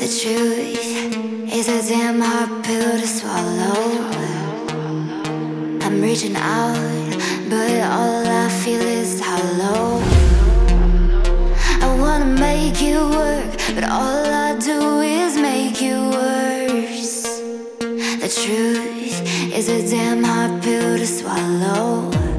The truth is a damn hard pill to swallow. I'm reaching out, but all I feel is hollow. I wanna make you work, but all I do is make you worse. The truth is a damn hard pill to swallow.